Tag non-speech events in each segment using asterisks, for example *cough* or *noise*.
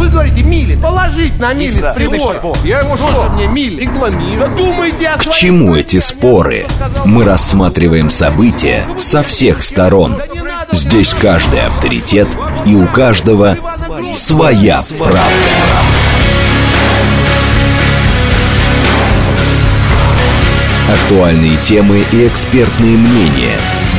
вы говорите мили. Положить на мили с прибора. Я ему что? мне мили. Рекламирую. Да думайте о К чему стране, эти споры? Мы рассматриваем события со всех сторон. Здесь каждый авторитет и у каждого своя правда. Актуальные темы и экспертные мнения,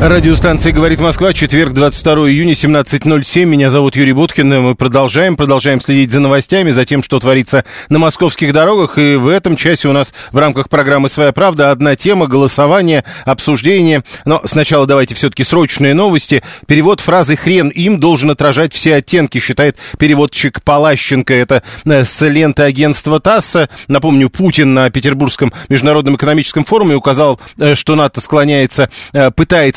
Радиостанция «Говорит Москва», четверг, 22 июня, 17.07. Меня зовут Юрий Буткин. Мы продолжаем, продолжаем следить за новостями, за тем, что творится на московских дорогах. И в этом часе у нас в рамках программы «Своя правда» одна тема, голосование, обсуждение. Но сначала давайте все-таки срочные новости. Перевод фразы «хрен им» должен отражать все оттенки, считает переводчик Палащенко. Это э, с ленты агентства ТАСС. Напомню, Путин на Петербургском международном экономическом форуме указал, э, что НАТО склоняется, э,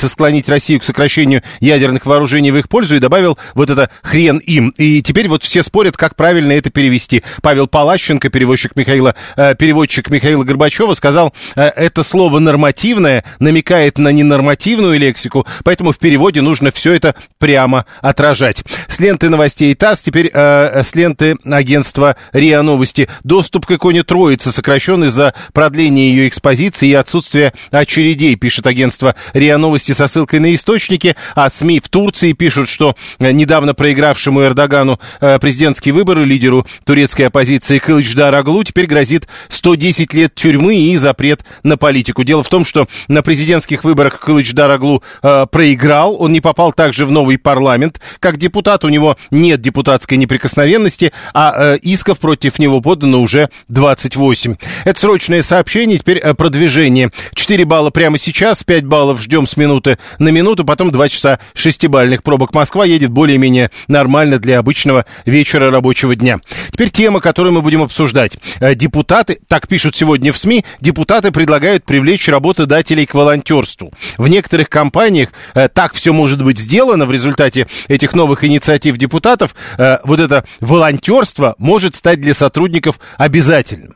пытается склонить Россию к сокращению ядерных вооружений в их пользу и добавил вот это хрен им. И теперь вот все спорят, как правильно это перевести. Павел Палащенко, переводчик Михаила, э, переводчик Михаила Горбачева, сказал, э, это слово нормативное намекает на ненормативную лексику, поэтому в переводе нужно все это прямо отражать. С ленты новостей ТАСС, теперь э, с ленты агентства РИА Новости. Доступ к иконе Троицы сокращен из-за продления ее экспозиции и отсутствия очередей, пишет агентство РИА Новости со ссылкой на источники, а СМИ в Турции пишут, что э, недавно проигравшему Эрдогану э, президентские выборы лидеру турецкой оппозиции Кылычдар Аглу теперь грозит 110 лет тюрьмы и запрет на политику. Дело в том, что на президентских выборах Кылычдар Аглу э, проиграл, он не попал также в новый парламент. Как депутат у него нет депутатской неприкосновенности, а исков против него подано уже 28. Это срочное сообщение, теперь э, продвижение. 4 балла прямо сейчас, 5 баллов ждем с минуты на минуту, потом 2 часа шестибальных пробок. Москва едет более-менее нормально для обычного вечера рабочего дня. Теперь тема, которую мы будем обсуждать. Э, Депутаты, так пишут сегодня в СМИ, депутаты предлагают привлечь работодателей к волонтерству. В некоторых компаниях э, так все может быть сделано в результате этих новых инициатив депутатов. Э, вот это волонтерство может стать для сотрудников обязательным.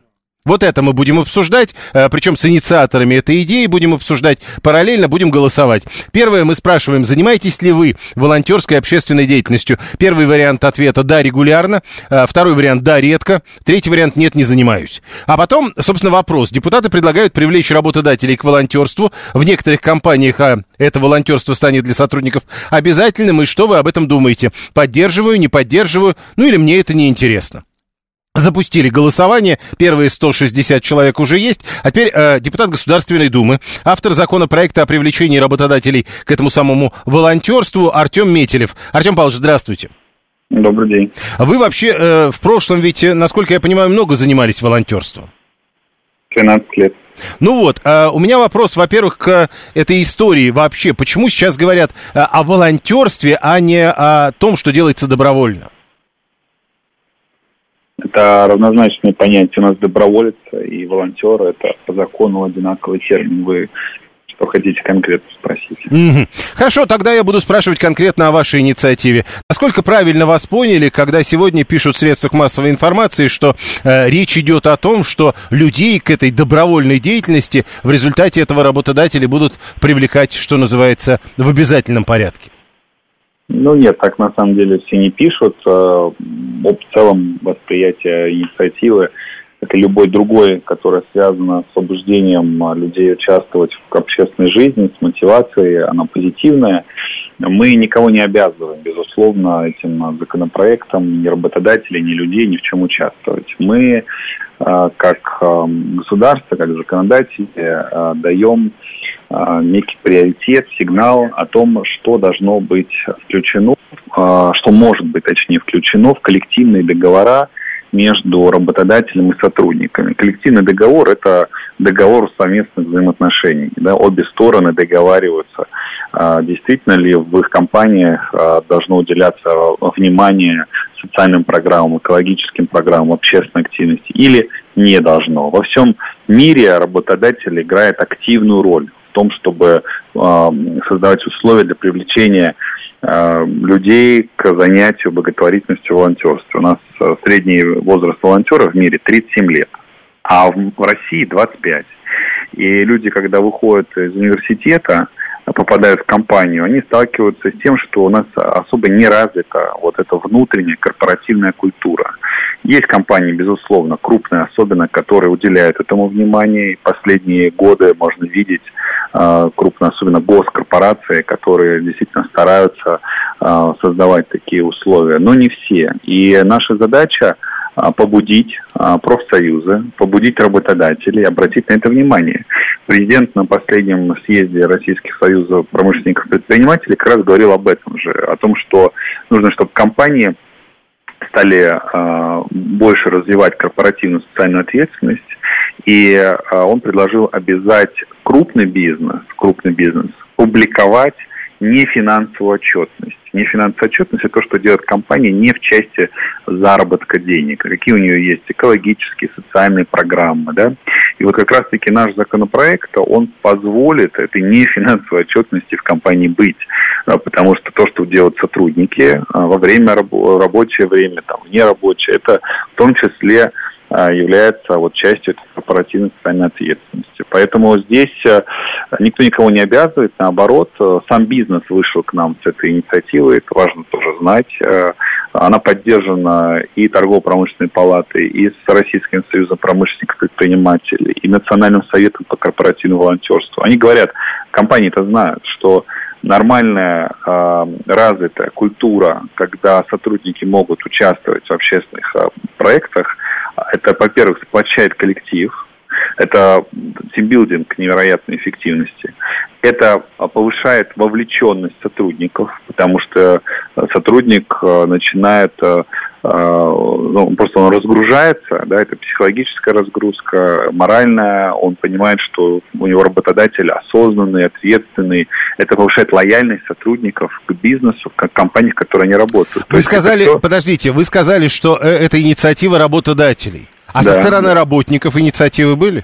Вот это мы будем обсуждать, э, причем с инициаторами этой идеи будем обсуждать, параллельно будем голосовать. Первое, мы спрашиваем, занимаетесь ли вы волонтерской общественной деятельностью? Первый вариант ответа «да, регулярно», э, второй вариант «да, редко», третий вариант «нет, не занимаюсь». А потом, собственно, вопрос. Депутаты предлагают привлечь работодателей к волонтерству. В некоторых компаниях а, это волонтерство станет для сотрудников обязательным. И что вы об этом думаете? Поддерживаю, не поддерживаю? Ну или мне это не интересно? Запустили голосование, первые 160 человек уже есть, а теперь э, депутат Государственной Думы, автор законопроекта о привлечении работодателей к этому самому волонтерству Артем Метелев. Артем Павлович, здравствуйте. Добрый день. Вы вообще э, в прошлом ведь, э, насколько я понимаю, много занимались волонтерством. 13 лет. Ну вот, э, у меня вопрос, во-первых, к этой истории вообще. Почему сейчас говорят э, о волонтерстве, а не о том, что делается добровольно? Это равнозначные понятия. У нас доброволец и волонтер – это по закону одинаковый термин. Вы что хотите конкретно спросить? Мгм. Хорошо, тогда я буду спрашивать конкретно о вашей инициативе. Насколько правильно вас поняли, когда сегодня пишут в средствах массовой информации, что э, речь идет о том, что людей к этой добровольной деятельности в результате этого работодатели будут привлекать, что называется, в обязательном порядке? Ну нет, так на самом деле все не пишут. Э, В целом восприятие инициативы, как и любой другой, которая связана с побуждением людей участвовать в общественной жизни, с мотивацией, она позитивная. Мы никого не обязываем, безусловно, этим законопроектом ни работодателей, ни людей ни в чем участвовать. Мы, а, как а, государство, как законодатели, даем некий приоритет, сигнал о том, что должно быть включено, а, что может быть, точнее, включено в коллективные договора между работодателем и сотрудниками. Коллективный договор – это договор совместных взаимоотношений. Да? Обе стороны договариваются, а, действительно ли в их компаниях а, должно уделяться внимание социальным программам, экологическим программам, общественной активности или не должно. Во всем мире работодатель играет активную роль в том, чтобы э, создавать условия для привлечения э, людей к занятию благотворительностью волонтерства. У нас э, средний возраст волонтера в мире 37 лет, а в, России 25. И люди, когда выходят из университета, попадают в компанию, они сталкиваются с тем, что у нас особо не развита вот эта внутренняя корпоративная культура. Есть компании, безусловно, крупные особенно, которые уделяют этому внимание. И последние годы можно видеть крупные, особенно госкорпорации, которые действительно стараются э, создавать такие условия. Но не все. И наша задача а, побудить профсоюзы, побудить работодателей, обратить на это внимание. Президент на последнем съезде Российских союзов промышленников и предпринимателей как раз говорил об этом же, о том, что нужно, чтобы компании стали э, больше развивать корпоративную социальную ответственность, и э, он предложил обязать крупный бизнес, крупный бизнес публиковать нефинансовую отчетность. Нефинансовая отчетность – это то, что делает компания не в части заработка денег. Какие у нее есть экологические, социальные программы. Да? И вот как раз-таки наш законопроект, он позволит этой нефинансовой отчетности в компании быть. Потому что то, что делают сотрудники а, во время рабочее время, там, нерабочее, это в том числе а, является вот частью корпоративной социальной ответственности. Поэтому здесь э, никто никого не обязывает, наоборот, э, сам бизнес вышел к нам с этой инициативой, это важно тоже знать. Э, она поддержана и торгово-промышленной палатой, и с Российским союзом промышленников и предпринимателей, и Национальным советом по корпоративному волонтерству. Они говорят, компании это знают, что нормальная э, развитая культура, когда сотрудники могут участвовать в общественных э, проектах, это, во-первых, сплочает коллектив, это тимбилдинг невероятной эффективности. Это повышает вовлеченность сотрудников, потому что сотрудник э, начинает э, а, ну, просто он разгружается, да, это психологическая разгрузка, моральная, он понимает, что у него работодатель осознанный, ответственный, это повышает лояльность сотрудников к бизнесу, к компаниям, в которых они работают. Вы сказали, все... подождите, вы сказали, что э, это инициатива работодателей, а да. со стороны работников инициативы были?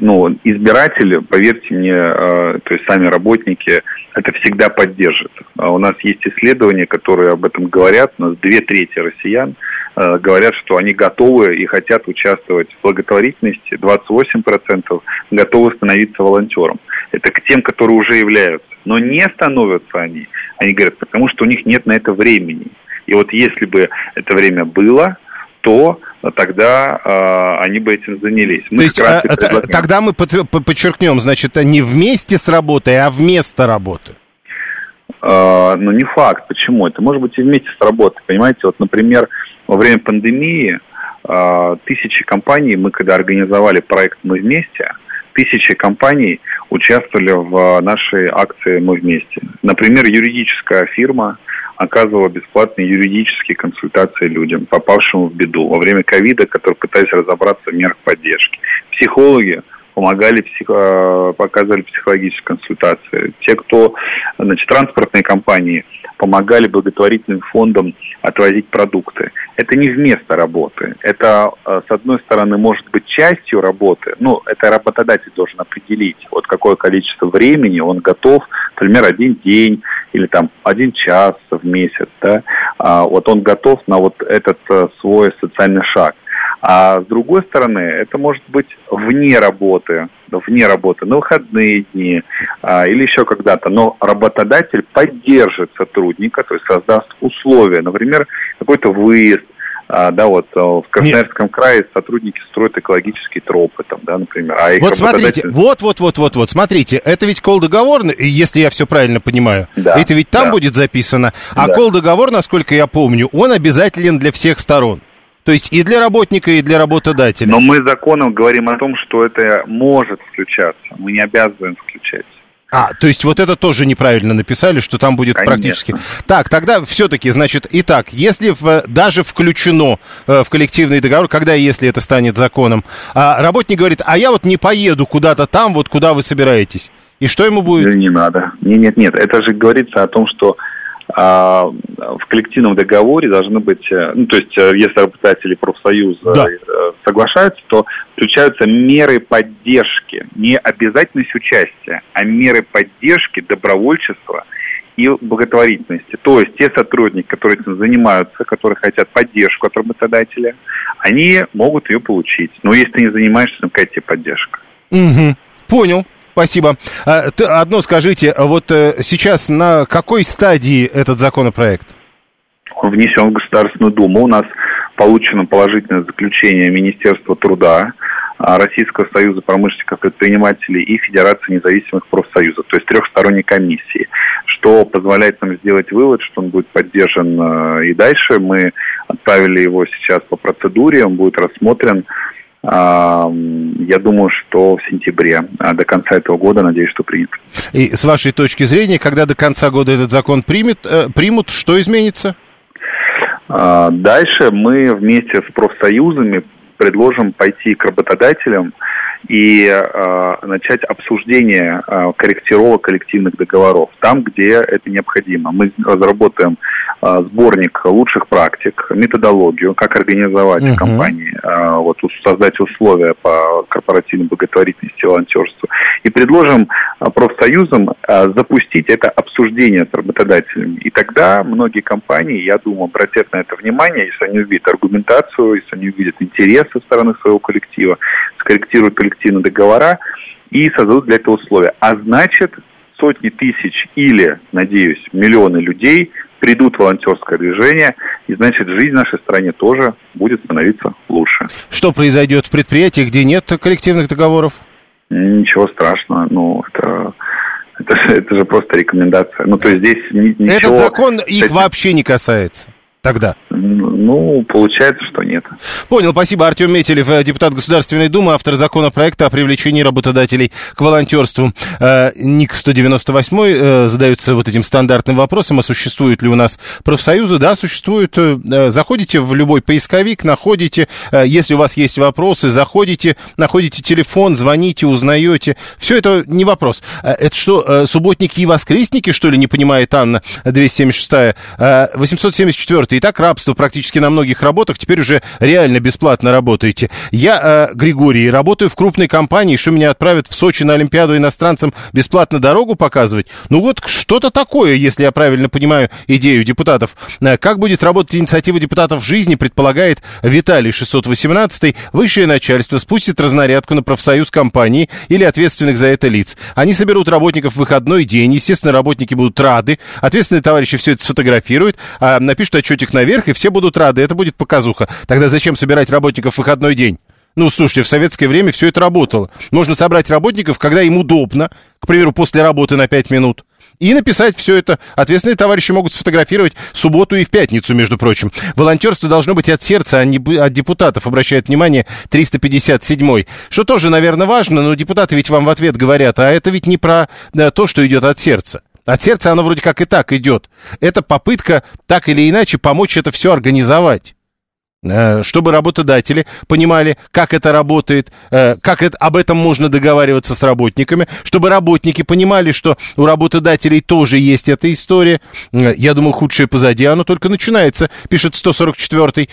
Ну, избиратели, поверьте мне, э, то есть сами работники, это всегда поддержат. А у нас есть исследования, которые об этом говорят. У нас две трети россиян э, говорят, что они готовы и хотят участвовать в благотворительности. 28% готовы становиться волонтером. Это к тем, которые уже являются. Но не становятся они. Они говорят, потому что у них нет на это времени. И вот если бы это время было, то тогда э, они бы этим занялись. Мы то есть а, предлагаем... тогда мы подчеркнем, значит, не вместе с работой, а вместо работы. Э, ну, не факт. Почему? Это может быть и вместе с работой. Понимаете, вот, например, во время пандемии э, тысячи компаний, мы когда организовали проект «Мы вместе», тысячи компаний участвовали в нашей акции «Мы вместе». Например, юридическая фирма – оказывала бесплатные юридические консультации людям, попавшим в беду во время ковида, которые пытались разобраться в мерах поддержки. Психологи помогали, психо, показывали психологические консультации. Те, кто, значит, транспортные компании помогали благотворительным фондам отвозить продукты. Это не вместо работы. Это, э, с одной стороны, может быть частью работы. Ну, это работодатель должен определить, вот какое количество времени он готов, например, один день или там один час в месяц, да, а, вот он готов на вот этот э, свой социальный шаг. А с другой стороны, это может быть вне работы, вне работы, на выходные дни а, или еще когда-то. Но работодатель поддержит сотрудника, то есть создаст условия, например, какой-то выезд, а, да, вот а, в Красноярском Нет. крае сотрудники строят экологические тропы, там, да, например. А вот смотрите, вот, вот, вот, вот, вот, смотрите, это ведь кол договор, если я все правильно понимаю, да, это ведь там да. будет записано, а да. кол договор, насколько я помню, он обязателен для всех сторон. То есть и для работника, и для работодателя. Но мы законом говорим о том, что это может включаться. Мы не обязываем включать. А, то есть вот это тоже неправильно написали, что там будет Конечно. практически. Так, тогда все-таки, значит, итак, если в, даже включено э, в коллективный договор, когда если это станет законом, а работник говорит, а я вот не поеду куда-то там, вот куда вы собираетесь. И что ему будет? Не надо. Нет, нет, нет. Это же говорится о том, что в коллективном договоре должны быть, э, ну, то есть, э, если работодатели профсоюза да. Э, соглашаются, то включаются меры поддержки, не обязательность участия, а меры поддержки, добровольчества и благотворительности. То есть те сотрудники, которые этим занимаются, которые хотят поддержку от работодателя, они могут ее получить. Но если ты не занимаешься, то какая тебе поддержка? Угу. Понял. Спасибо. А, одно скажите, вот э, сейчас на какой стадии этот законопроект? Он внесен в Государственную Думу. У нас получено положительное заключение Министерства труда, а, Российского союза промышленников предпринимателей и Федерации независимых профсоюзов, то есть трехсторонней комиссии, что позволяет нам сделать вывод, что он будет поддержан э, и дальше. Мы отправили его сейчас по процедуре, он будет рассмотрен я думаю, что в сентябре, а до конца этого года, надеюсь, что принят. И с вашей точки зрения, когда до конца года этот закон примет, э, примут, что изменится? А, дальше мы вместе с профсоюзами предложим пойти к работодателям и э, начать обсуждение э, корректировок коллективных договоров там, где это необходимо. Мы разработаем э, сборник лучших практик, методологию, как организовать uh-huh. компании, э, вот создать условия по корпоративной благотворительности волонтерству, и предложим э, профсоюзам э, запустить это обсуждение с работодателями. И тогда многие компании, я думаю, обратят на это внимание, если они увидят аргументацию, если они увидят интерес со стороны своего коллектива, скорректируют коллективные договора и создадут для этого условия. А значит, сотни тысяч или, надеюсь, миллионы людей придут в волонтерское движение, и значит, жизнь в нашей стране тоже будет становиться лучше. Что произойдет в предприятии, где нет коллективных договоров? Ничего страшного. Ну, это это же, это же просто рекомендация. Ну, то есть здесь ничего... Этот закон их вообще не касается тогда? Ну, получается, что нет. Понял, спасибо. Артем Метелев, э, депутат Государственной Думы, автор законопроекта о привлечении работодателей к волонтерству. Э, ник 198 э, задается вот этим стандартным вопросом, а существуют ли у нас профсоюзы? Да, существуют. Заходите в любой поисковик, находите, если у вас есть вопросы, заходите, находите телефон, звоните, узнаете. Все это не вопрос. Это что, субботники и воскресники, что ли, не понимает Анна 276 874 и так рабство практически на многих работах, теперь уже реально бесплатно работаете. Я, э, Григорий, работаю в крупной компании, что меня отправят в Сочи на Олимпиаду иностранцам бесплатно дорогу показывать? Ну вот что-то такое, если я правильно понимаю идею депутатов. Э, как будет работать инициатива депутатов в жизни, предполагает Виталий 618 Высшее начальство спустит разнарядку на профсоюз компании или ответственных за это лиц. Они соберут работников в выходной день, естественно, работники будут рады, ответственные товарищи все это сфотографируют, а напишут отчетик наверх, и все будут рады. Это будет показуха. Тогда зачем собирать работников в выходной день? Ну, слушайте, в советское время все это работало. Можно собрать работников, когда им удобно, к примеру, после работы на 5 минут. И написать все это. Ответственные товарищи могут сфотографировать субботу и в пятницу, между прочим. Волонтерство должно быть от сердца, а не от депутатов, обращает внимание 357-й. Что тоже, наверное, важно, но депутаты ведь вам в ответ говорят, а это ведь не про да, то, что идет от сердца. От сердца оно вроде как и так идет. Это попытка так или иначе помочь это все организовать чтобы работодатели понимали, как это работает, э, как это, об этом можно договариваться с работниками, чтобы работники понимали, что у работодателей тоже есть эта история. Э, я думаю, худшее позади, оно только начинается, пишет 144-й.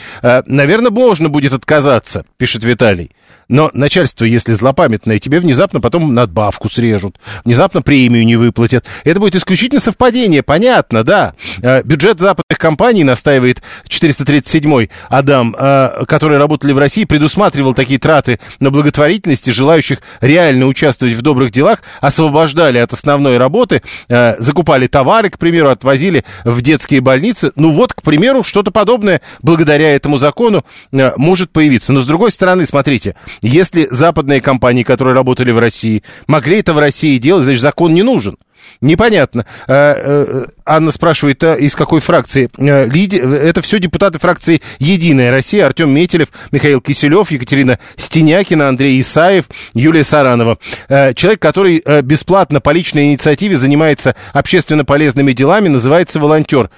Наверное, можно будет отказаться, пишет Виталий. Но начальство, если злопамятное, тебе внезапно потом надбавку срежут, внезапно премию не выплатят. Это будет исключительно совпадение, понятно, да. Э, бюджет западных компаний, настаивает 437-й Адам, э, которые работали в России, предусматривал такие траты на благотворительности, желающих реально участвовать в добрых делах, освобождали от основной работы, э, закупали товары, к примеру, отвозили в детские больницы. Ну вот, к примеру, что-то подобное благодаря этому закону может появиться. Но с другой стороны, смотрите, если западные компании, которые работали в России, могли это в России делать, значит, закон не нужен. Непонятно. Э, э, Анна спрашивает, а из какой фракции? Э, это все депутаты фракции «Единая Россия». Артем Метелев, Михаил Киселев, Екатерина Стенякина, Андрей Исаев, Юлия Саранова. Человек, который бесплатно по личной инициативе занимается общественно полезными делами, называется волонтер.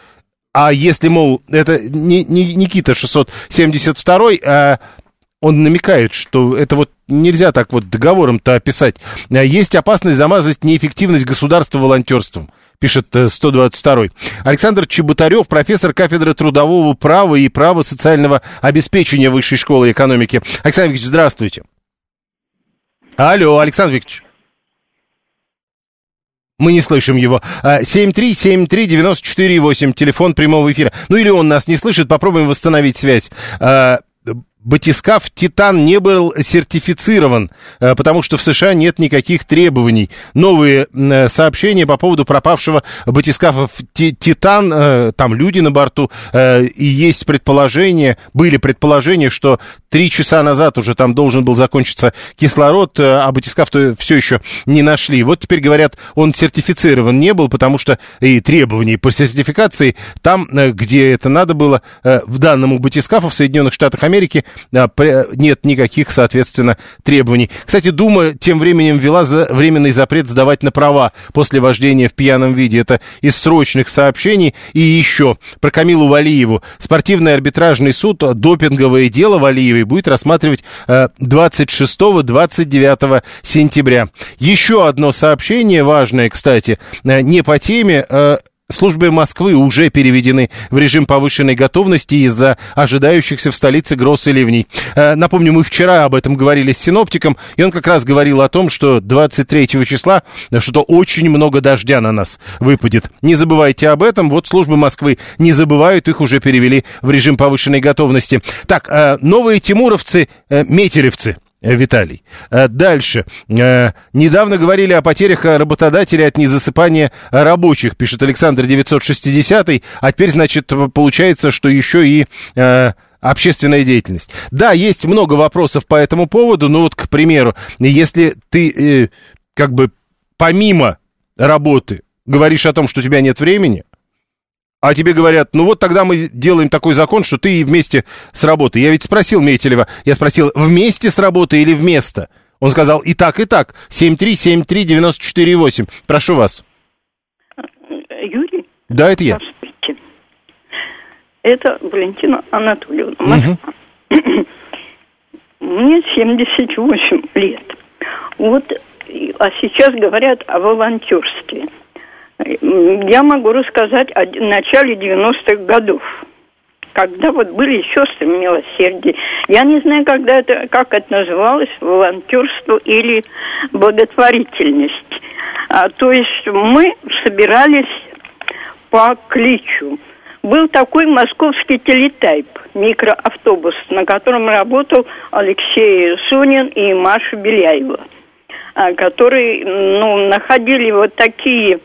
А если, мол, это не, не Никита 672, а он намекает, что это вот нельзя так вот договором-то описать. Есть опасность замазать неэффективность государства волонтерством, пишет 122-й. Э, Александр Чеботарев, профессор кафедры трудового права и права социального обеспечения Высшей школы экономики. Александр Викторович, здравствуйте. Алло, Александр Викторович. Мы не слышим его. 7373948, телефон прямого эфира. Ну или он нас не слышит, попробуем восстановить связь. Батискаф «Титан» не был сертифицирован, э, потому что в США нет никаких требований. Новые э, сообщения по поводу пропавшего батискафа «Титан», э, там люди на борту, и есть предположение, были предположения, что три часа назад уже там должен был закончиться кислород, а батискаф-то все еще не нашли. Вот теперь говорят, он сертифицирован не был, потому что и требований по сертификации там, где это надо было, в данному батискафу в Соединенных Штатах Америки нет никаких, соответственно, требований. Кстати, Дума тем временем ввела за временный запрет сдавать на права после вождения в пьяном виде. Это из срочных сообщений. И еще про Камилу Валиеву. Спортивный арбитражный суд допинговое дело Валиевой будет рассматривать 26-29 э, сентября. Еще одно сообщение важное, кстати, э, не по теме, э, службы Москвы уже переведены в режим повышенной готовности из-за ожидающихся в столице гроз и ливней. Э, напомню, мы вчера об этом говорили с синоптиком, и он как раз говорил о том, что 23 числа что-то очень много дождя на нас выпадет. Не забывайте об этом. Вот службы Москвы не забывают, их уже перевели в режим повышенной готовности. Так, э, новые тимуровцы, э, метелевцы. Э, Виталий. Э, дальше. Э, недавно говорили о потерях работодателей от незасыпания рабочих, пишет Александр 960. А теперь, значит, получается, что еще и общественная деятельность. Да, есть много вопросов по этому поводу, но вот, к примеру, если ты как бы помимо работы говоришь о том, что у тебя нет времени, а тебе говорят, ну вот тогда мы делаем такой закон, что ты вместе с работой. Я ведь спросил Метелева, я спросил, вместе с работой или вместо? Он сказал, и так, и так. 7373948. Прошу вас. Юрий? Да, это я. Здравствуйте. Это Валентина Анатольевна, Москва. Угу. Мне 78 лет. Вот, а сейчас говорят о волонтерстве. Я могу рассказать о начале 90-х годов когда вот были сестры милосердия. Я не знаю, когда это, как это называлось, волонтерство или благотворительность. А, то есть мы собирались по кличу. Был такой московский телетайп, микроавтобус, на котором работал Алексей Сунин и Маша Беляева, а, которые ну, находили вот такие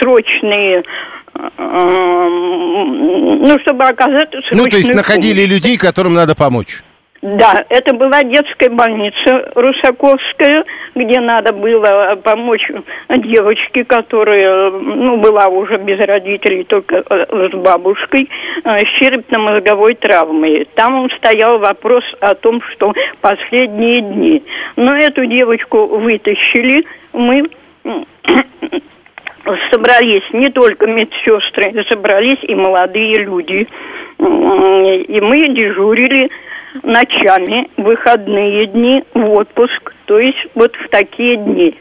срочные ну, чтобы оказаться Ну, то есть находили помощь. людей, которым надо помочь. Да, это была детская больница Русаковская, где надо было помочь девочке, которая, ну, была уже без родителей, только э, с бабушкой, э, с черепно-мозговой травмой. Там стоял вопрос о том, что последние дни. Но эту девочку вытащили, мы собрались не только медсестры, собрались и молодые люди. И мы дежурили ночами, выходные дни, в отпуск, то есть вот в такие дни.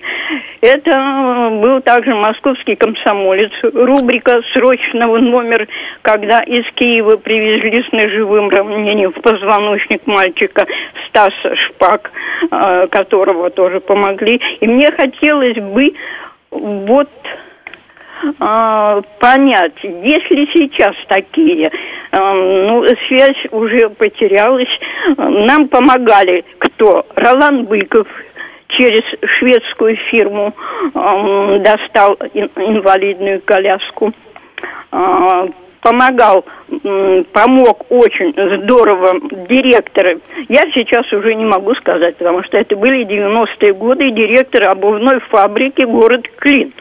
Это был также московский комсомолец, рубрика срочного номер, когда из Киева привезли с ножевым ранением в позвоночник мальчика Стаса Шпак, э, которого тоже помогли. И мне хотелось бы вот а, понять, если сейчас такие, а, ну, связь уже потерялась, нам помогали кто? Ролан Быков, через шведскую фирму э, достал инвалидную коляску. Э, помогал, э, помог очень здорово директор. Я сейчас уже не могу сказать, потому что это были 90-е годы, директор обувной фабрики город Клин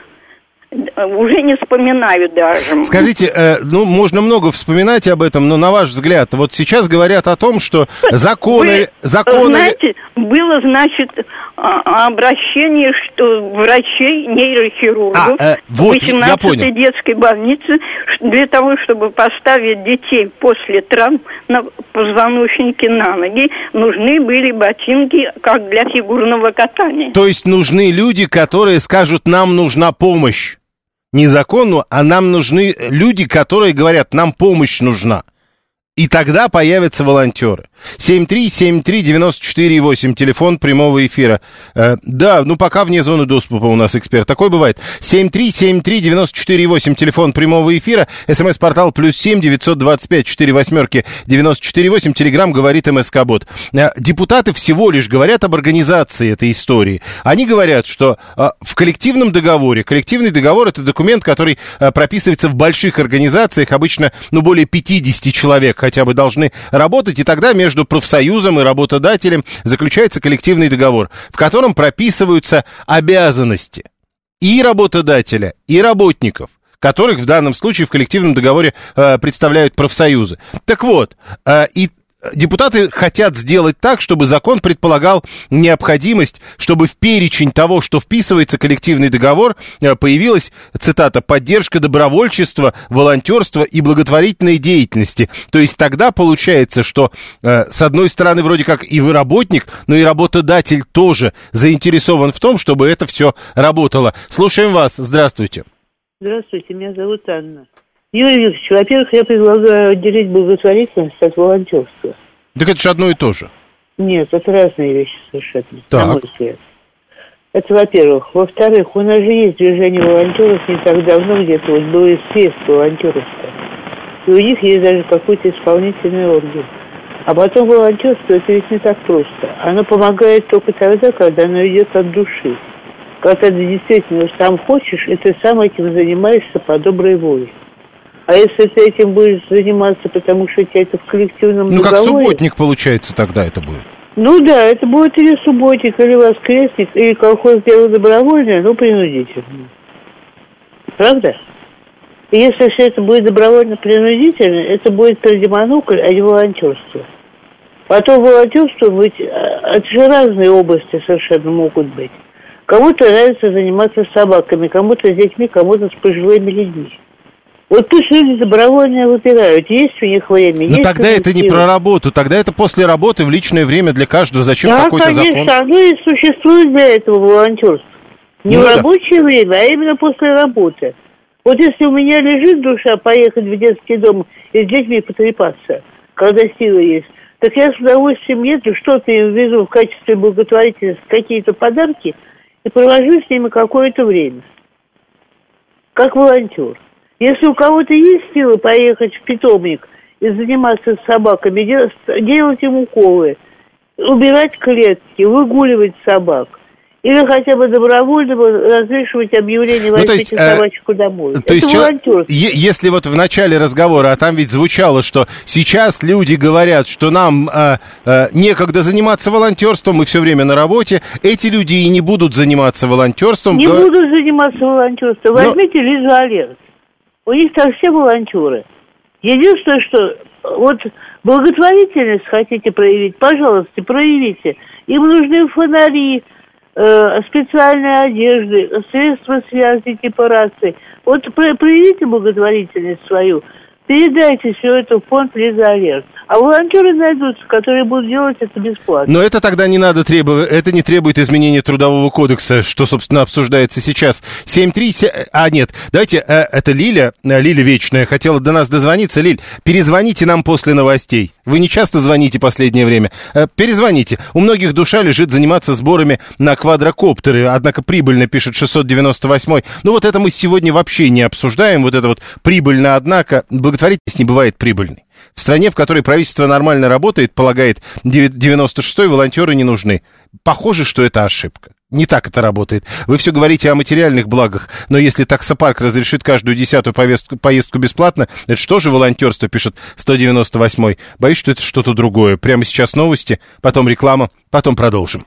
уже не вспоминаю даже. Скажите, э, ну, можно много вспоминать об этом, но на ваш взгляд, вот сейчас говорят о том, что законы... Вы, законы... Знаете, было, значит, а, обращение что врачей, нейрохирургов а, э, вот, 18-й детской больницы для того, чтобы поставить детей после травм на позвоночнике на ноги, нужны были ботинки, как для фигурного катания. То есть нужны люди, которые скажут, нам нужна помощь не закону, а нам нужны люди, которые говорят, нам помощь нужна. И тогда появятся волонтеры. 7373948, телефон прямого эфира. Э, да, ну пока вне зоны доступа у нас эксперт. Такой бывает. 7373948, телефон прямого эфира. СМС-портал плюс 7 925 4 восьмерки 948. Телеграмм говорит МСК-бот. Э, депутаты всего лишь говорят об организации этой истории. Они говорят, что э, в коллективном договоре, коллективный договор это документ, который э, прописывается в больших организациях, обычно ну более 50 человек хотя бы должны работать, и тогда между между профсоюзом и работодателем заключается коллективный договор, в котором прописываются обязанности и работодателя, и работников которых в данном случае в коллективном договоре э, представляют профсоюзы. Так вот, э, и депутаты хотят сделать так, чтобы закон предполагал необходимость, чтобы в перечень того, что вписывается коллективный договор, э, появилась, цитата, поддержка добровольчества, волонтерства и благотворительной деятельности. То есть тогда получается, что э, с одной стороны вроде как и вы работник, но и работодатель тоже заинтересован в том, чтобы это все работало. Слушаем вас. Здравствуйте. Здравствуйте, меня зовут Анна. Юрий Викторович, во-первых, я предлагаю отделить благотворительность от волонтерства. Так это же одно и то же. Нет, это разные вещи совершенно, так. на мой взгляд. Это во-первых. Во-вторых, у нас же есть движение волонтеров не так давно, где-то вот было съезд волонтеров. И у них есть даже какой-то исполнительный орган. А потом волонтерство, это ведь не так просто. Оно помогает только тогда, когда оно идет от души. Когда ты действительно сам хочешь, и ты сам этим занимаешься по доброй воле. А если ты этим будешь заниматься, потому что у тебя это в коллективном Ну, договоре... как субботник получается тогда это будет. Ну да, это будет или субботник, или воскресник, или колхоз дело добровольное, но принудительно. Правда? И если все это будет добровольно-принудительно, это будет пердемонокль, а не волонтерство. Потом волонтерство быть, а, это же разные области совершенно могут быть. Кому-то нравится заниматься собаками, кому-то с детьми, кому-то с пожилыми людьми. Вот пусть люди добровольно выбирают, есть у них время, Но есть Ну, тогда это не про работу, тогда это после работы в личное время для каждого. Зачем Да, какой-то конечно, закон? оно и существует для этого волонтерство. Не Ну в да. рабочее время, а именно после работы. Вот если у меня лежит душа поехать в детский дом и с детьми потрепаться, когда силы есть, так я с удовольствием еду, что-то им везу в качестве благотворительности, какие-то подарки, и провожу с ними какое-то время. Как волонтер. Если у кого-то есть силы поехать в питомник и заниматься с собаками, делать, делать им уколы, убирать клетки, выгуливать собак, или хотя бы добровольно развешивать объявление Ну, «Возьмите есть, э, собачку домой». То Это есть, волонтерство. если вот в начале разговора, а там ведь звучало, что сейчас люди говорят, что нам э, э, некогда заниматься волонтерством, мы все время на работе, эти люди и не будут заниматься волонтерством. Не Говор- буду заниматься волонтерством. Но- Возьмите Лизу Алерт. У них там все волонтеры. Единственное, что вот благотворительность хотите проявить, пожалуйста, проявите. Им нужны фонари, э, специальные одежды, средства связи типа рации. Вот про- проявите благотворительность свою, передайте все это в фонд Лиза Алерт. А волонтеры найдутся, которые будут делать это бесплатно. Но это тогда не надо требовать, это не требует изменения трудового кодекса, что, собственно, обсуждается сейчас. 7-3, се- а нет, давайте, э, это Лиля, э, Лиля Вечная, хотела до нас дозвониться. Лиль, перезвоните нам после новостей. Вы не часто звоните последнее время. Э, перезвоните. У многих душа лежит заниматься сборами на квадрокоптеры, однако прибыльно, пишет 698 Ну вот это мы сегодня вообще не обсуждаем, вот это вот прибыльно, однако, благотворительность не бывает прибыльной. В стране, в которой правительство нормально работает, полагает 96-й, волонтеры не нужны. Похоже, что это ошибка. Не так это работает. Вы все говорите о материальных благах, но если таксопарк разрешит каждую десятую повестку, поездку бесплатно, это что же волонтерство, пишет 198-й. Боюсь, что это что-то другое. Прямо сейчас новости, потом реклама, потом продолжим.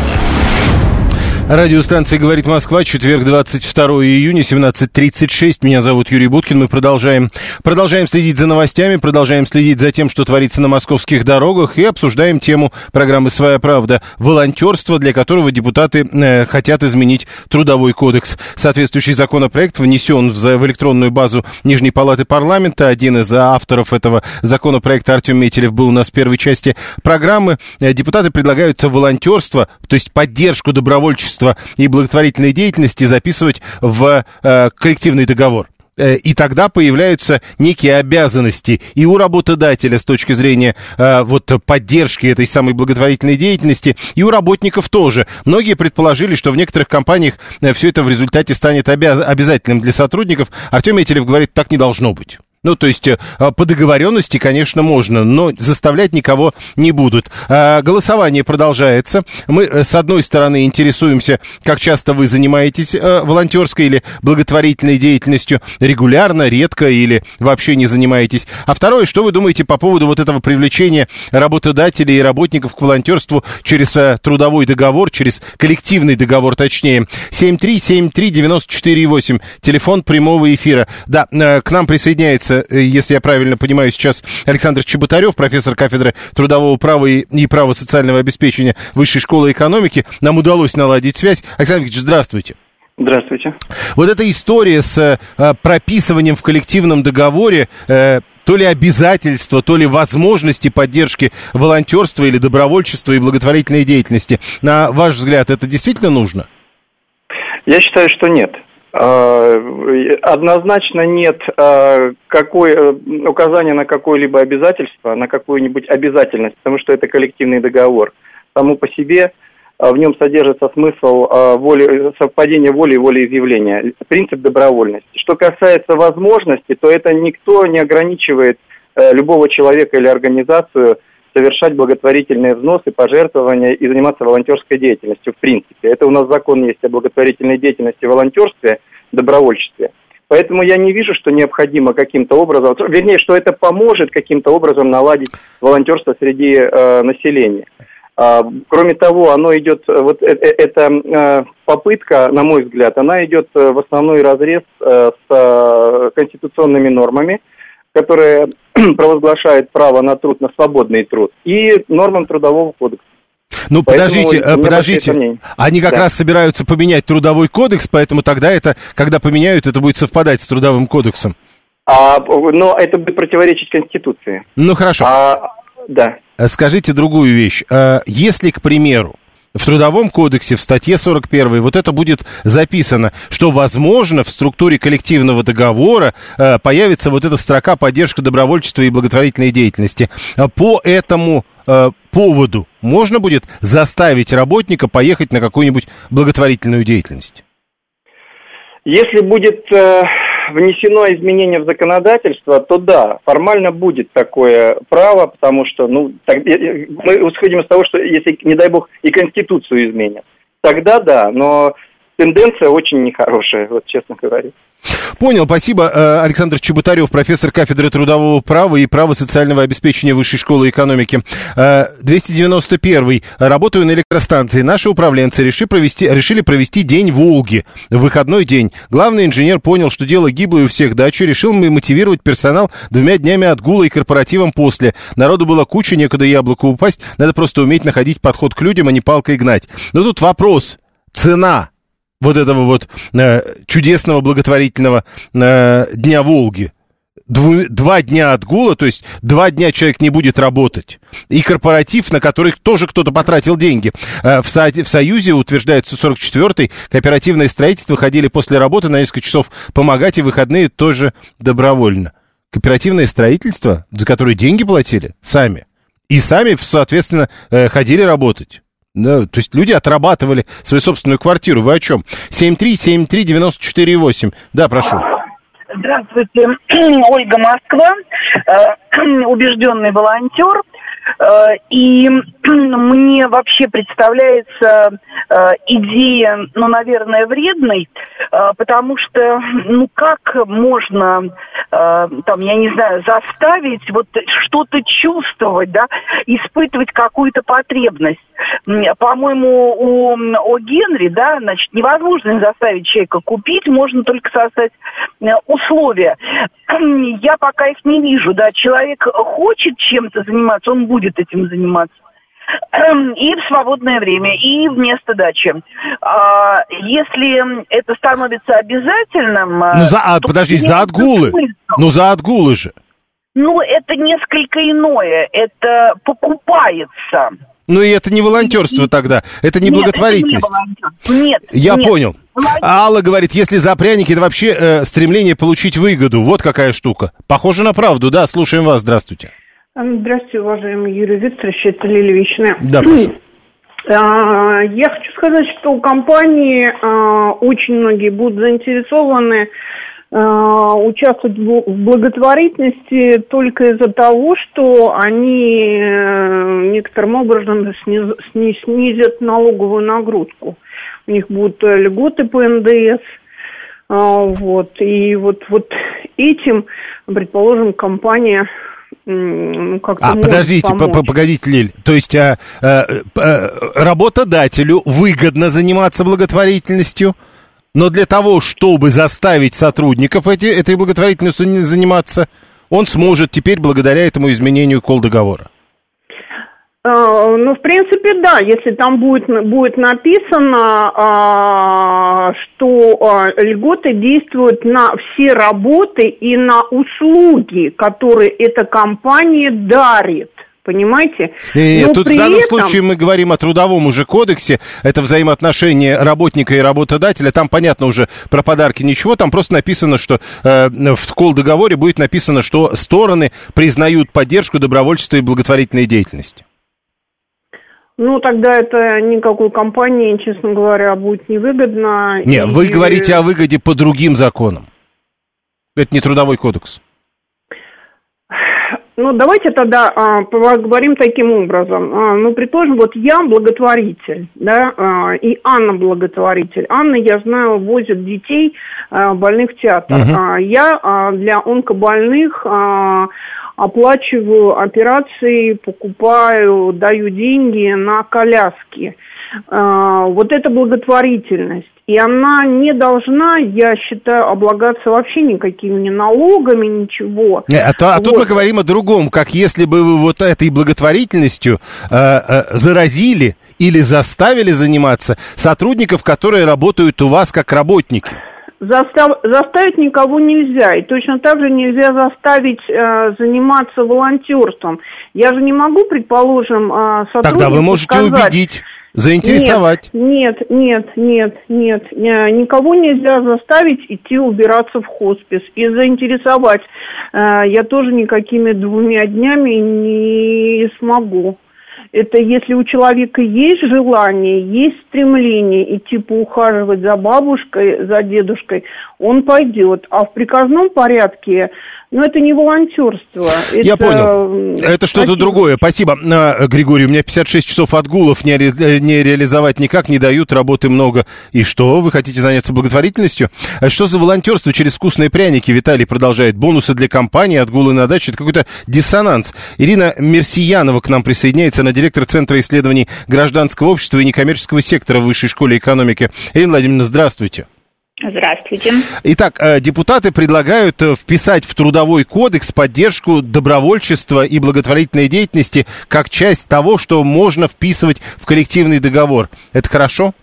Радиостанция «Говорит Москва», четверг, 22 июня, 17.36. Меня зовут Юрий Буткин. Мы продолжаем, продолжаем следить за новостями, продолжаем следить за тем, что творится на московских дорогах и обсуждаем тему программы «Своя правда» – волонтерство, для которого депутаты э, хотят изменить трудовой кодекс. Соответствующий законопроект внесен в, в электронную базу Нижней Палаты парламента. Один из авторов этого законопроекта, Артем Метелев, был у нас в первой части программы. Э, депутаты предлагают волонтерство, то есть поддержку добровольчества творчества и благотворительной деятельности записывать в э, коллективный договор э, и тогда появляются некие обязанности и у работодателя с точки зрения э, вот поддержки этой самой благотворительной деятельности, и у работников тоже. Многие предположили, что в некоторых компаниях э, все это в результате станет обяз- обязательным для сотрудников. Артем Метелев говорит, так не должно быть. Ну, то есть э, по договоренности, конечно, можно, но заставлять никого не будут. А, голосование продолжается. Мы, э, с одной стороны, интересуемся, как часто вы занимаетесь э, волонтерской или благотворительной деятельностью, регулярно, редко или вообще не занимаетесь. А второе, что вы думаете по поводу вот этого привлечения работодателей и работников к волонтерству через трудовой договор, через коллективный договор, точнее. 7373948, телефон прямого эфира. Да, к нам присоединяется находится, э, если я правильно понимаю, сейчас Александр Чеботарев, профессор кафедры трудового права и, и права социального обеспечения Высшей школы экономики. Нам удалось наладить связь. Александр Ильич, здравствуйте. Здравствуйте. Вот эта история с э, прописыванием в коллективном договоре э, то ли обязательства, то ли возможности поддержки волонтерства или добровольчества и благотворительной деятельности. На ваш взгляд, это действительно нужно? Я считаю, что нет. А, однозначно нет а, какой, э, указания на какое-либо обязательство, на какую-нибудь обязательность, потому что это коллективный договор. Само по себе в нем содержится смысл воли, совпадения воли и волеизъявления, принцип добровольности. Что касается возможности, то это никто не ограничивает э, любого человека или организацию совершать благотворительные взносы, пожертвования и заниматься волонтерской деятельностью в принципе. Это у нас закон есть о благотворительной деятельности, волонтерстве, добровольчестве. Поэтому я не вижу, что необходимо каким-то образом, вернее, что это поможет каким-то образом наладить волонтерство среди э, населения. А, кроме того, оно идет, вот э, э, эта э, попытка, на мой взгляд, она идет в основной разрез э, с э, конституционными нормами, которые *clears throat* провозглашают право на труд, на свободный труд, и нормам Трудового кодекса. Ну, поэтому подождите, подождите. Они как да. раз собираются поменять трудовой кодекс, поэтому тогда это, когда поменяют, это будет совпадать с трудовым кодексом. А, но это будет противоречить Конституции. Ну, хорошо. А, да. Скажите другую вещь. А, если, к примеру, в Трудовом кодексе, в статье 41, вот это будет записано, что, возможно, в структуре коллективного договора э, появится вот эта строка поддержка добровольчества и благотворительной деятельности. А по этому э, поводу можно будет заставить работника поехать на какую-нибудь благотворительную деятельность? Если будет э, внесено изменение в законодательство, то да, формально будет такое право, потому что, ну, так, мы исходим из того, что если, не дай бог, и Конституцию изменят, тогда да, но тенденция очень нехорошая, вот честно говоря. Понял, спасибо. Э, Александр Чеботарев, профессор кафедры трудового права и права социального обеспечения Высшей школы экономики. 291. Э, Работаю на электростанции. Наши управленцы решили провести, решили провести день Волги, выходной день. Главный инженер понял, что дело гиблое у всех дачи, решил мотивировать персонал двумя днями отгула и корпоративом после. Народу было куча, некуда яблоку упасть. Надо просто уметь находить подход к людям, а не палкой гнать. Но тут вопрос. Цена вот этого вот э, чудесного благотворительного э, Дня Волги. Дву, два дня отгула, то есть два дня человек не будет работать. И корпоратив, на который тоже кто-то потратил деньги. Э, в, Со, в Союзе, утверждается 44-й, кооперативное строительство ходили после работы на несколько часов помогать, и выходные тоже добровольно. Кооперативное строительство, за которое деньги платили сами. И сами, соответственно, э, ходили работать. Да, то есть люди отрабатывали свою собственную квартиру. Вы о чем? 7373948. Да, прошу. Здравствуйте, *clears throat* Ольга Москва, э, *clears throat* убежденный волонтер. Э, и *clears throat* мне вообще представляется э, идея, ну, наверное, вредной, потому что, ну, как можно, там, я не знаю, заставить вот что-то чувствовать, да, испытывать какую-то потребность. по-моему, у, у Генри, да, значит, невозможно заставить человека купить, можно только создать э, условия. *clears throat* Я пока их не вижу, да, человек хочет чем-то заниматься, он будет этим заниматься и в свободное время, и вместо дачи. А, если это становится обязательным... Ну, за, а, подожди, за отгулы. Ну, за отгулы же. Ну, это несколько иное. Это покупается. Ну и это не волонтерство тогда, это не нет, благотворительность. Это не нет, Я нет. понял. Алла говорит, если за пряники, это вообще э, стремление получить выгоду. Вот какая штука. Похоже на правду, да, слушаем вас, здравствуйте. Здравствуйте, уважаемый Юрий Викторович, это Лилия Вечная. Да, *clears throat* прошу. А, я хочу сказать, что компании а, очень многие будут заинтересованы участвовать в благотворительности только из-за того, что они э, некоторым образом снизят налоговую нагрузку. У них будут льготы по НДС. Вот. И вот, вот этим, предположим, компания ну, как-то А, подождите, погодите, Лиль. То есть а, а, а, работодателю выгодно заниматься благотворительностью, но для того, чтобы заставить сотрудников эти, этой благотворительностью заниматься, он сможет теперь благодаря этому изменению кол договора. А, ну, в принципе, да, если там будет, будет написано, а, что а, льготы действуют на все работы и на услуги, которые эта компания дарит. Понимаете? И, тут в данном этом... случае мы говорим о трудовом уже кодексе. Это взаимоотношения работника и работодателя. Там понятно уже про подарки ничего. Там просто написано, что э, в кол-договоре будет написано, что стороны признают поддержку добровольчества и благотворительной деятельности. Ну, тогда это никакой компании, честно говоря, будет невыгодно. Нет, и... вы говорите о выгоде по другим законам. Это не трудовой кодекс. Ну, давайте тогда а, поговорим таким образом. А, ну, предположим, вот я благотворитель, да, а, и Анна благотворитель. Анна, я знаю, возит детей а, больных в театр. Угу. А, я а, для онкобольных а, оплачиваю операции, покупаю, даю деньги на коляски. А, вот это благотворительность. И она не должна, я считаю, облагаться вообще никакими ни налогами, ничего. А, то, а вот. тут мы говорим о другом, как если бы вы вот этой благотворительностью э, э, заразили или заставили заниматься сотрудников, которые работают у вас как работники. Застав, заставить никого нельзя. И точно так же нельзя заставить э, заниматься волонтерством. Я же не могу, предположим, э, Тогда вы можете сказать, убедить, заинтересовать. Нет, нет, нет, нет, нет. Никого нельзя заставить идти убираться в хоспис. И заинтересовать э, я тоже никакими двумя днями не смогу. Это если у человека есть желание, есть стремление идти поухаживать за бабушкой, за дедушкой, он пойдет. А в приказном порядке но это не волонтерство. Я это... понял. Это что-то другое. Спасибо, а, Григорий. У меня 56 часов отгулов не, ре... не реализовать никак не дают, работы много. И что, вы хотите заняться благотворительностью? А что за волонтерство через вкусные пряники? Виталий продолжает. Бонусы для компании, отгулы на даче. Это какой-то диссонанс. Ирина Мерсиянова к нам присоединяется. Она директор Центра исследований гражданского общества и некоммерческого сектора в Высшей школе экономики. Ирина Владимировна, здравствуйте. Здравствуйте. Итак, э, депутаты предлагают э, вписать в Трудовой кодекс поддержку добровольчества и благотворительной деятельности как часть того, что можно вписывать в коллективный договор. Это хорошо?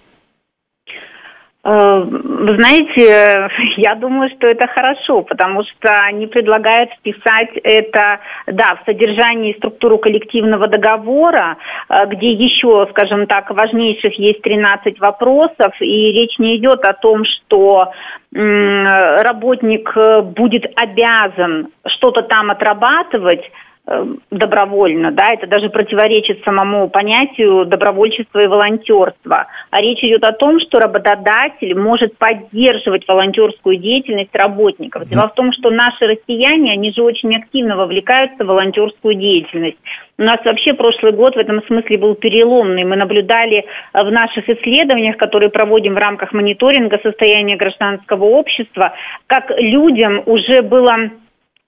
Э, вы знаете, *laughs* я думаю, что это хорошо, потому что они предлагают вписать это, да, в содержании структуру коллективного договора, э, где еще, скажем так, важнейших есть 13 вопросов, и речь не идет о том, что работник э, будет обязан что-то там отрабатывать, добровольно, да, это даже противоречит самому понятию добровольчества и волонтерства. А речь идет о том, что работодатель может поддерживать волонтерскую деятельность работников. Дело в том, что наши россияне, они же очень активно вовлекаются в волонтерскую деятельность. У нас вообще прошлый год в этом смысле был переломный. Мы наблюдали в наших исследованиях, которые проводим в рамках мониторинга состояния гражданского общества, как людям уже было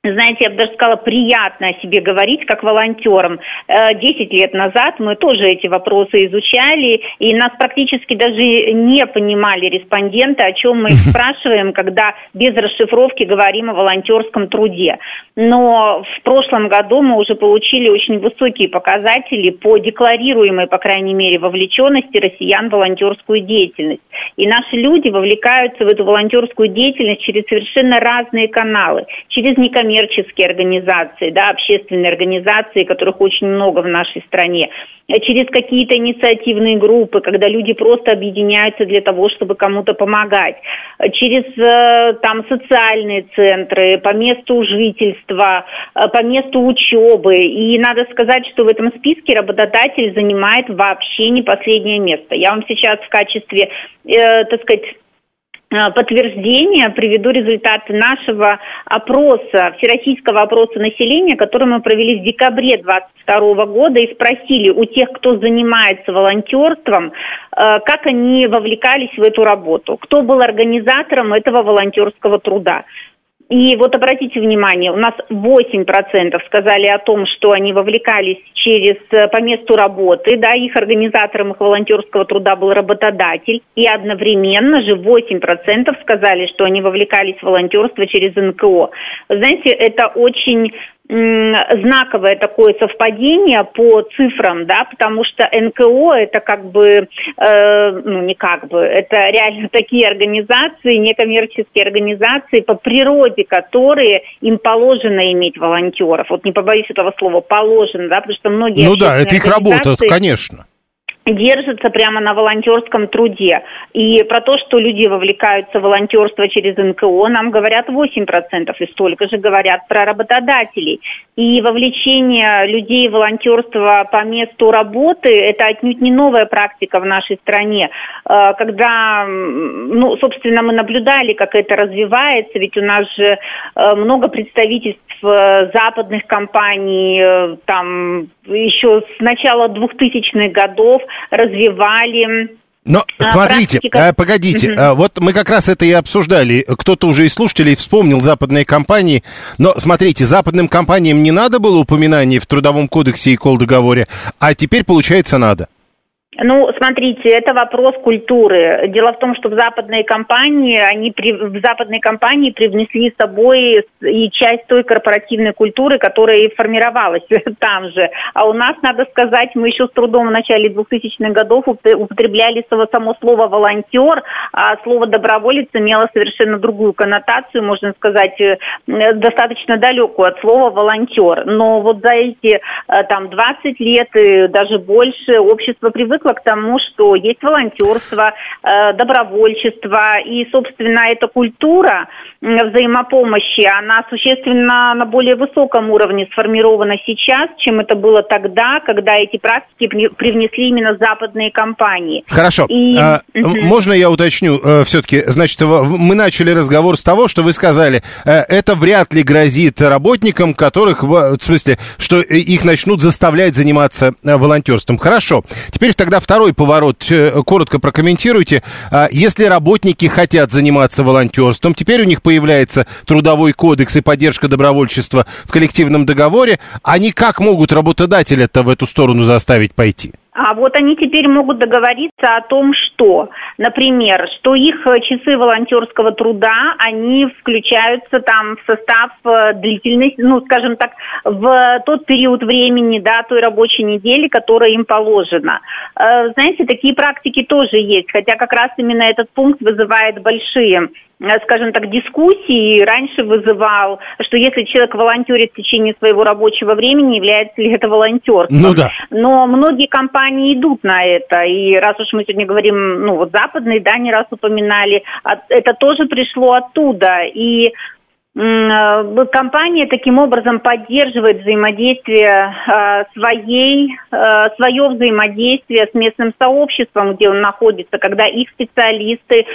знаете, я бы даже сказала, приятно о себе говорить как волонтерам. Э, десять лет назад мы тоже эти вопросы изучали, и нас практически даже не понимали респонденты, о чем мы спрашиваем, когда без расшифровки говорим о волонтерском труде. Но в прошлом году мы уже получили очень высокие показатели по декларируемой, по крайней мере, вовлеченности россиян в волонтерскую деятельность. И наши люди вовлекаются в эту волонтерскую деятельность через совершенно разные каналы, через некоммерческие коммерческие организации, да, общественные организации, которых очень много в нашей стране, через какие-то инициативные группы, когда люди просто объединяются для того, чтобы кому-то помогать, через э, там социальные центры, по месту жительства, э, по месту учебы. И надо сказать, что в этом списке работодатель занимает вообще не последнее место. Я вам сейчас в качестве, э, так сказать, Э, подтверждения приведу результаты нашего опроса, всероссийского опроса населения, который мы провели в декабре 2022 года и спросили у тех, кто занимается волонтерством, э, как они вовлекались в эту работу, кто был организатором этого волонтерского труда. И вот обратите внимание, у нас 8% сказали о том, что они вовлекались через э, по месту работы, да, их организатором их волонтерского труда был работодатель, и одновременно же 8% сказали, что они вовлекались в волонтерство через НКО. знаете, это очень знаковое такое совпадение по цифрам, да, потому что НКО это как бы, э, ну не как бы, это реально *laughs* такие организации, некоммерческие организации по природе, которые им положено иметь волонтеров. Вот не побоюсь этого слова, положено, да, потому что многие Ну да, это их работа, конечно держится прямо на волонтерском труде. И про то, что люди вовлекаются в волонтерство через НКО, нам говорят 8%, и столько же говорят про работодателей. И вовлечение людей в волонтерство по месту работы – это отнюдь не новая практика в нашей стране. Э, когда, ну, собственно, мы наблюдали, как это развивается, ведь у нас же э, много представительств э, западных компаний, там еще с начала 2000-х годов развивали но а, смотрите, а, погодите, угу. а, вот мы как раз это и обсуждали. Кто-то уже из слушателей вспомнил западные компании. Но смотрите, западным компаниям не надо было упоминание в Трудовом кодексе и колдоговоре, а теперь, получается, надо. Ну, смотрите, это вопрос культуры. Дело в том, что в западные компании, они при, в западные компании привнесли с собой и часть той корпоративной культуры, которая и формировалась *laughs* там же. А у нас, надо сказать, мы еще с трудом в начале 2000-х годов употребляли само слово «волонтер», а слово «доброволец» имело совершенно другую коннотацию, можно сказать, э, достаточно далекую от слова «волонтер». Но вот за эти э, там 20 лет и даже больше общество привыкло привыкла к тому, что есть волонтерство, э, добровольчество, и, собственно, эта культура взаимопомощи, она существенно на более высоком уровне сформирована сейчас, чем это было тогда, когда эти практики привнесли именно западные компании. Хорошо. И... А. Можно я уточню э, все-таки? Значит, мы начали разговор с того, что вы сказали, э, это вряд ли грозит работникам, которых, в смысле, что их начнут заставлять заниматься волонтерством. Хорошо. Теперь тогда второй поворот. Э, коротко прокомментируйте. А, если работники хотят заниматься волонтерством, теперь у них появляется трудовой кодекс и поддержка добровольчества в коллективном договоре, они как могут работодателя-то в эту сторону заставить пойти? А вот они теперь могут договориться о том, что, например, что их часы волонтерского труда, они включаются там в состав э, длительности, ну, скажем так, в тот период времени, да, той рабочей недели, которая им положена. Э, знаете, такие практики тоже есть, хотя как раз именно этот пункт вызывает большие скажем так, дискуссии раньше вызывал, что если человек волонтерит в течение своего рабочего времени, является ли это волонтерством. Ну да. Но многие компании идут на это. И раз уж мы сегодня говорим, ну вот западные, да, не раз упоминали, это тоже пришло оттуда. И Э, компания таким образом поддерживает взаимодействие э, своей, э, свое взаимодействие с местным сообществом, где он находится, когда их специалисты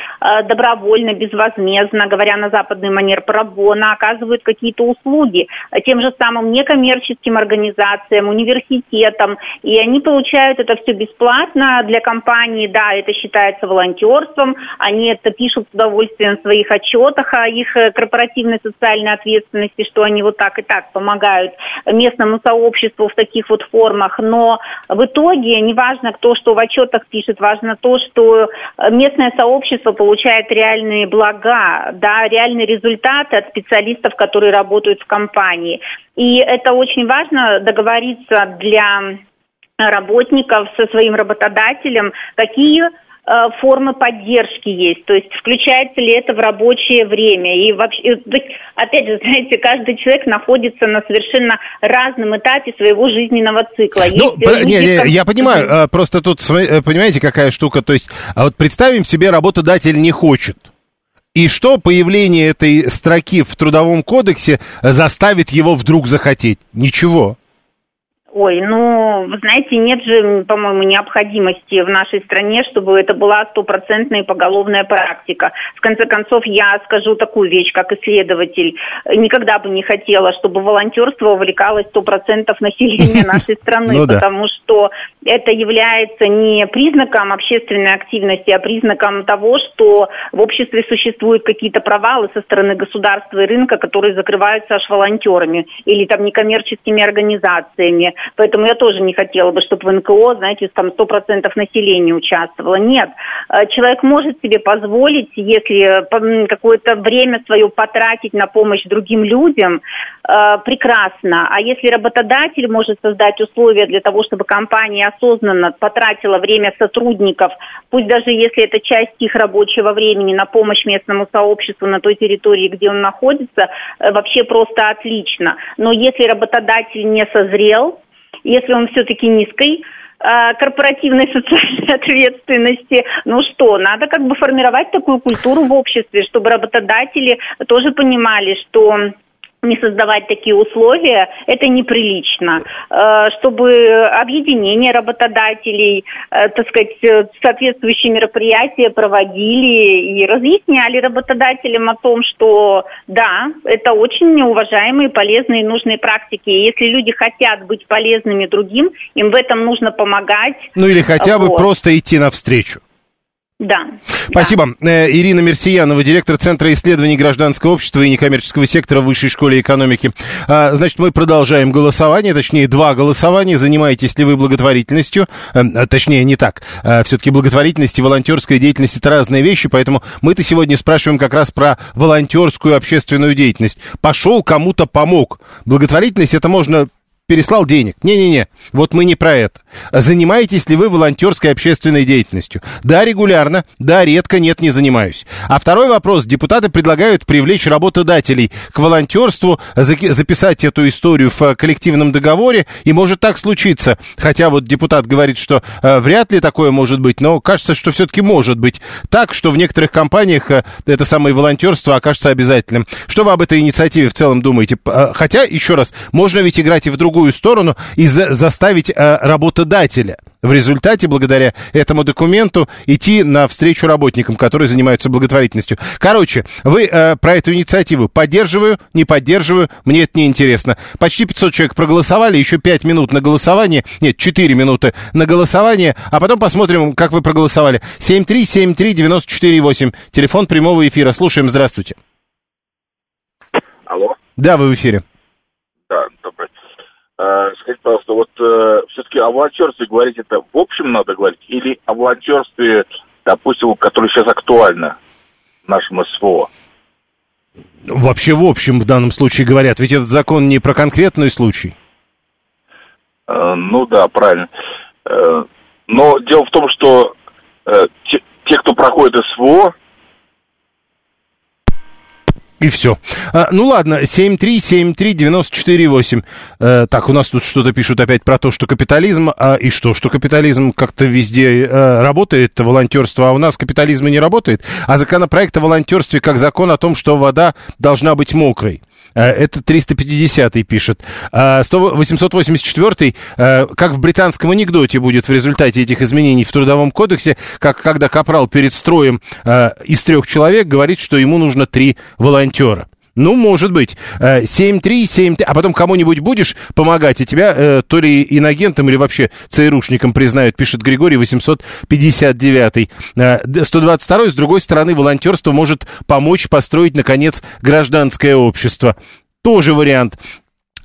добровольно, безвозмездно, говоря на западный манер пробона, оказывают какие-то услуги тем же самым некоммерческим организациям, университетам, и они получают это все бесплатно для компании, да, это считается волонтерством, они это пишут с удовольствием в своих отчетах о их корпоративной социальной ответственности, что они вот так и так помогают местному сообществу в таких вот формах, но в итоге неважно, кто что в отчетах пишет, важно то, что местное сообщество получает реальные блага, да, реальные результаты от специалистов, которые работают в компании. И это очень важно договориться для работников со своим работодателем, какие формы поддержки есть, то есть включается ли это в рабочее время. И вообще, опять же, *laughs* знаете, каждый человек находится на совершенно разном этапе своего жизненного цикла. Ну, есть не, не, я понимаю, а, *laughs* просто тут, э, понимаете, какая штука, то есть, а вот представим себе, работодатель не хочет. И что появление этой строки в Трудовом кодексе заставит его вдруг захотеть? Ничего. Ой, ну, вы знаете, нет же, по-моему, необходимости в нашей стране, чтобы это была стопроцентная поголовная практика. В конце концов, я скажу такую вещь, как исследователь. Никогда бы не хотела, чтобы волонтерство увлекалось сто процентов населения *laughs* нашей страны, ну, потому что это является не признаком общественной активности, а признаком того, что в обществе существуют какие-то провалы со стороны государства и рынка, которые закрываются аж волонтерами или там некоммерческими организациями. Поэтому я тоже не хотела бы, чтобы в НКО, знаете, там 100% населения участвовало. Нет, э, человек может себе позволить, если какое-то время свое потратить на помощь другим людям, э, прекрасно. А если работодатель может создать условия для того, чтобы компания осознанно потратила время сотрудников, пусть даже если это часть их рабочего времени на помощь местному сообществу на той территории, где он находится, э, вообще просто отлично. Но если работодатель не созрел, если он все-таки низкой а, корпоративной *laughs* социальной ответственности. Ну что, надо как бы формировать такую культуру в обществе, чтобы работодатели тоже понимали, что не создавать такие условия, это неприлично. Э, чтобы объединение работодателей, э, так сказать, э, соответствующие мероприятия проводили и разъясняли работодателям о том, что да, это очень уважаемые, полезные и нужные практики. И если люди хотят быть полезными другим, им в этом нужно помогать. Ну или хотя бы вот. просто идти навстречу. Да. Спасибо. Да. Э, Ирина Мерсиянова, директор Центра исследований гражданского общества и некоммерческого сектора Высшей школе экономики. А, значит, мы продолжаем голосование, точнее, два голосования. Занимаетесь ли вы благотворительностью? Э, а, точнее, не так. А, Все-таки благотворительность и волонтерская деятельность – это разные вещи, поэтому мы-то сегодня спрашиваем как раз про волонтерскую общественную деятельность. Пошел, кому-то помог. Благотворительность – это можно переслал денег. Не-не-не, вот мы не про это. Занимаетесь ли вы волонтерской общественной деятельностью? Да, регулярно, да, редко, нет, не занимаюсь. А второй вопрос. Депутаты предлагают привлечь работодателей к волонтерству, записать эту историю в коллективном договоре, и может так случиться. Хотя вот депутат говорит, что э, вряд ли такое может быть, но кажется, что все-таки может быть так, что в некоторых компаниях э, это самое волонтерство окажется обязательным. Что вы об этой инициативе в целом думаете? Э, хотя, еще раз, можно ведь играть и в другую другую сторону и за заставить э, работодателя в результате, благодаря этому документу, идти навстречу работникам, которые занимаются благотворительностью. Короче, вы э, про эту инициативу поддерживаю, не поддерживаю, мне это не интересно. Почти 500 человек проголосовали, еще 5 минут на голосование, нет, 4 минуты на голосование, а потом посмотрим, как вы проголосовали. 7373948, телефон прямого эфира. Слушаем, здравствуйте. Алло. Да, вы в эфире. Э, скажите, пожалуйста, вот э, все-таки о волонтерстве говорить это в общем надо говорить или о волонтерстве, допустим, которое сейчас актуально нашему СВО? Вообще в общем в данном случае говорят, ведь этот закон не про конкретный случай. Э, ну да, правильно. Э, но дело в том, что э, те, те, кто проходит СВО, и все. А, ну ладно, 7373948. Э, так, у нас тут что-то пишут опять про то, что капитализм. А, и что, что капитализм как-то везде э, работает, волонтерство, а у нас капитализм и не работает. А законопроект о волонтерстве как закон о том, что вода должна быть мокрой. Э, это 350-й пишет. 884-й, а э, как в британском анекдоте будет в результате этих изменений в Трудовом кодексе, как когда Капрал перед строем э, из трех человек говорит, что ему нужно три волонтера. Ну, может быть. 7-3-7... А потом кому-нибудь будешь помогать, и тебя э, то ли инагентом или вообще ЦРУшником признают, пишет Григорий 859. 122 с другой стороны, волонтерство может помочь построить, наконец, гражданское общество. Тоже вариант.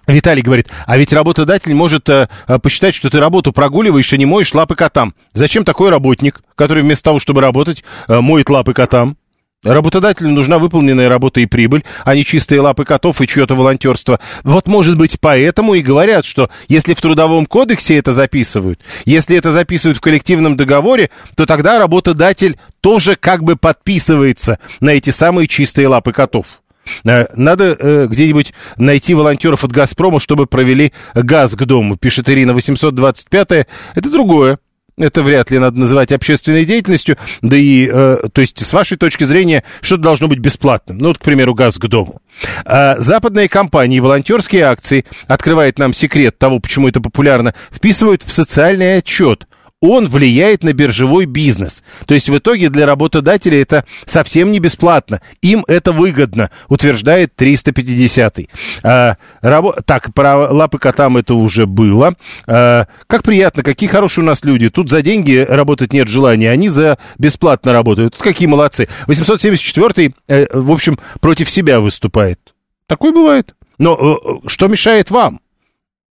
Виталий говорит, а ведь работодатель может э, посчитать, что ты работу прогуливаешь и не моешь лапы котам. Зачем такой работник, который вместо того, чтобы работать, э, моет лапы котам? Работодателю нужна выполненная работа и прибыль, а не чистые лапы котов и чье-то волонтерство. Вот, может быть, поэтому и говорят, что если в Трудовом кодексе это записывают, если это записывают в коллективном договоре, то тогда работодатель тоже как бы подписывается на эти самые чистые лапы котов. Э, надо э, где-нибудь найти волонтеров от «Газпрома», чтобы провели газ к дому, пишет Ирина 825 -е. Это другое. Это вряд ли надо называть общественной деятельностью. Да и, э, то есть, с вашей точки зрения, что-то должно быть бесплатным. Ну, вот, к примеру, газ к дому. А западные компании волонтерские акции, открывает нам секрет того, почему это популярно, вписывают в социальный отчет он влияет на биржевой бизнес. То есть в итоге для работодателя это совсем не бесплатно. Им это выгодно, утверждает 350-й. А, рабо... Так, про лапы котам это уже было. А, как приятно, какие хорошие у нас люди. Тут за деньги работать нет желания, они за бесплатно работают. Тут какие молодцы. 874-й, э, в общем, против себя выступает. Такое бывает. Но э, что мешает вам?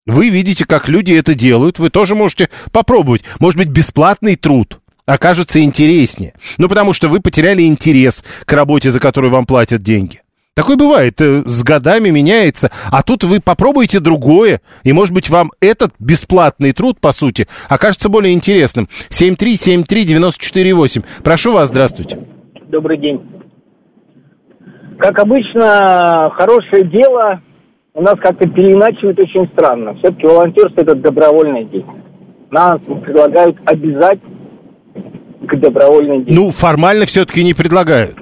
Вы видите, как люди это делают, вы тоже можете попробовать. Может быть, бесплатный труд окажется интереснее. Ну, потому что вы потеряли интерес к работе, за которую вам платят деньги. Такое бывает, э, с годами меняется, а тут вы попробуете другое, и, может быть, вам этот бесплатный труд, по сути, окажется более интересным. 7373948. Прошу вас, здравствуйте. Добрый день. Как обычно, хорошее дело у нас как-то переиначивают очень странно. Все-таки волонтерство это добровольное деятельность. Нас предлагают обязать к добровольной деятельности. Ну, формально все-таки не предлагают.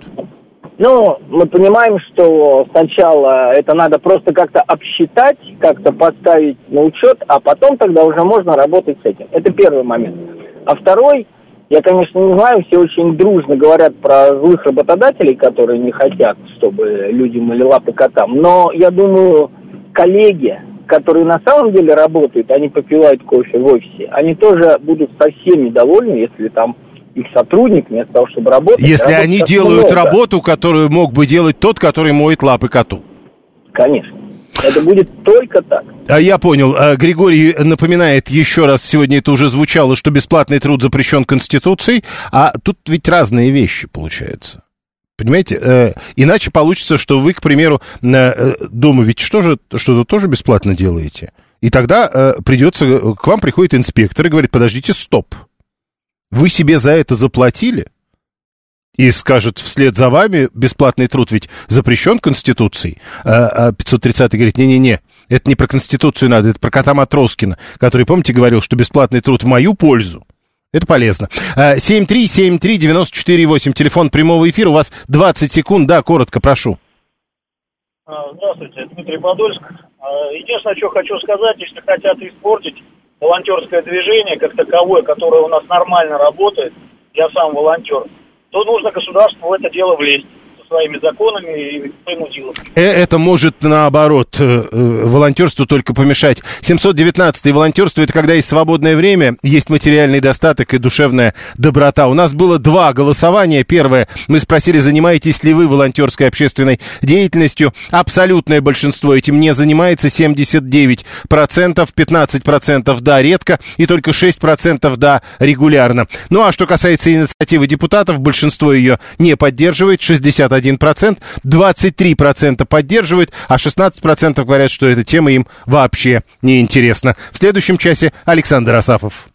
Ну, мы понимаем, что сначала это надо просто как-то обсчитать, как-то поставить на учет, а потом тогда уже можно работать с этим. Это первый момент. А второй, я, конечно, не знаю, все очень дружно говорят про злых работодателей, которые не хотят, чтобы люди мыли лапы котам. Но я думаю, коллеги, которые на самом деле работают, они попивают кофе в офисе, они тоже будут совсем недовольны, если там их сотрудник вместо того, чтобы работать... Если они делают много. работу, которую мог бы делать тот, который моет лапы коту. Конечно. Это будет только так. А я понял. А, Григорий напоминает еще раз, сегодня это уже звучало, что бесплатный труд запрещен Конституцией, а тут ведь разные вещи получаются. Понимаете, э, иначе получится, что вы, к примеру, э, дома ведь что же, что-то тоже бесплатно делаете. И тогда э, придется, э, к вам приходит инспектор и говорит, подождите, стоп. Вы себе за это заплатили? И скажет вслед за вами, бесплатный труд ведь запрещен Конституцией. А 530 говорит, не-не-не, это не про Конституцию надо, это про кота Матроскина, который, помните, говорил, что бесплатный труд в мою пользу. Это полезно. 7373948, телефон прямого эфира. У вас 20 секунд. Да, коротко, прошу. А, здравствуйте, Дмитрий Подольск. А, единственное, что хочу сказать, если хотят испортить волонтерское движение как таковое, которое у нас нормально работает, я сам волонтер, то нужно государству в это дело влезть своими законами и принудила. Э, это может, наоборот, э, э, волонтерству только помешать. 719-й волонтерство – это когда есть свободное время, есть материальный достаток и душевная доброта. У нас было два голосования. Первое, мы спросили, занимаетесь ли вы волонтерской общественной деятельностью. Абсолютное большинство этим не занимается, 79%, 15% да, редко, и только 6% да, регулярно. Ну а что касается инициативы депутатов, большинство ее не поддерживает, 61 21%, 23% поддерживают, а 16% говорят, что эта тема им вообще не интересна. В следующем часе Александр Асафов.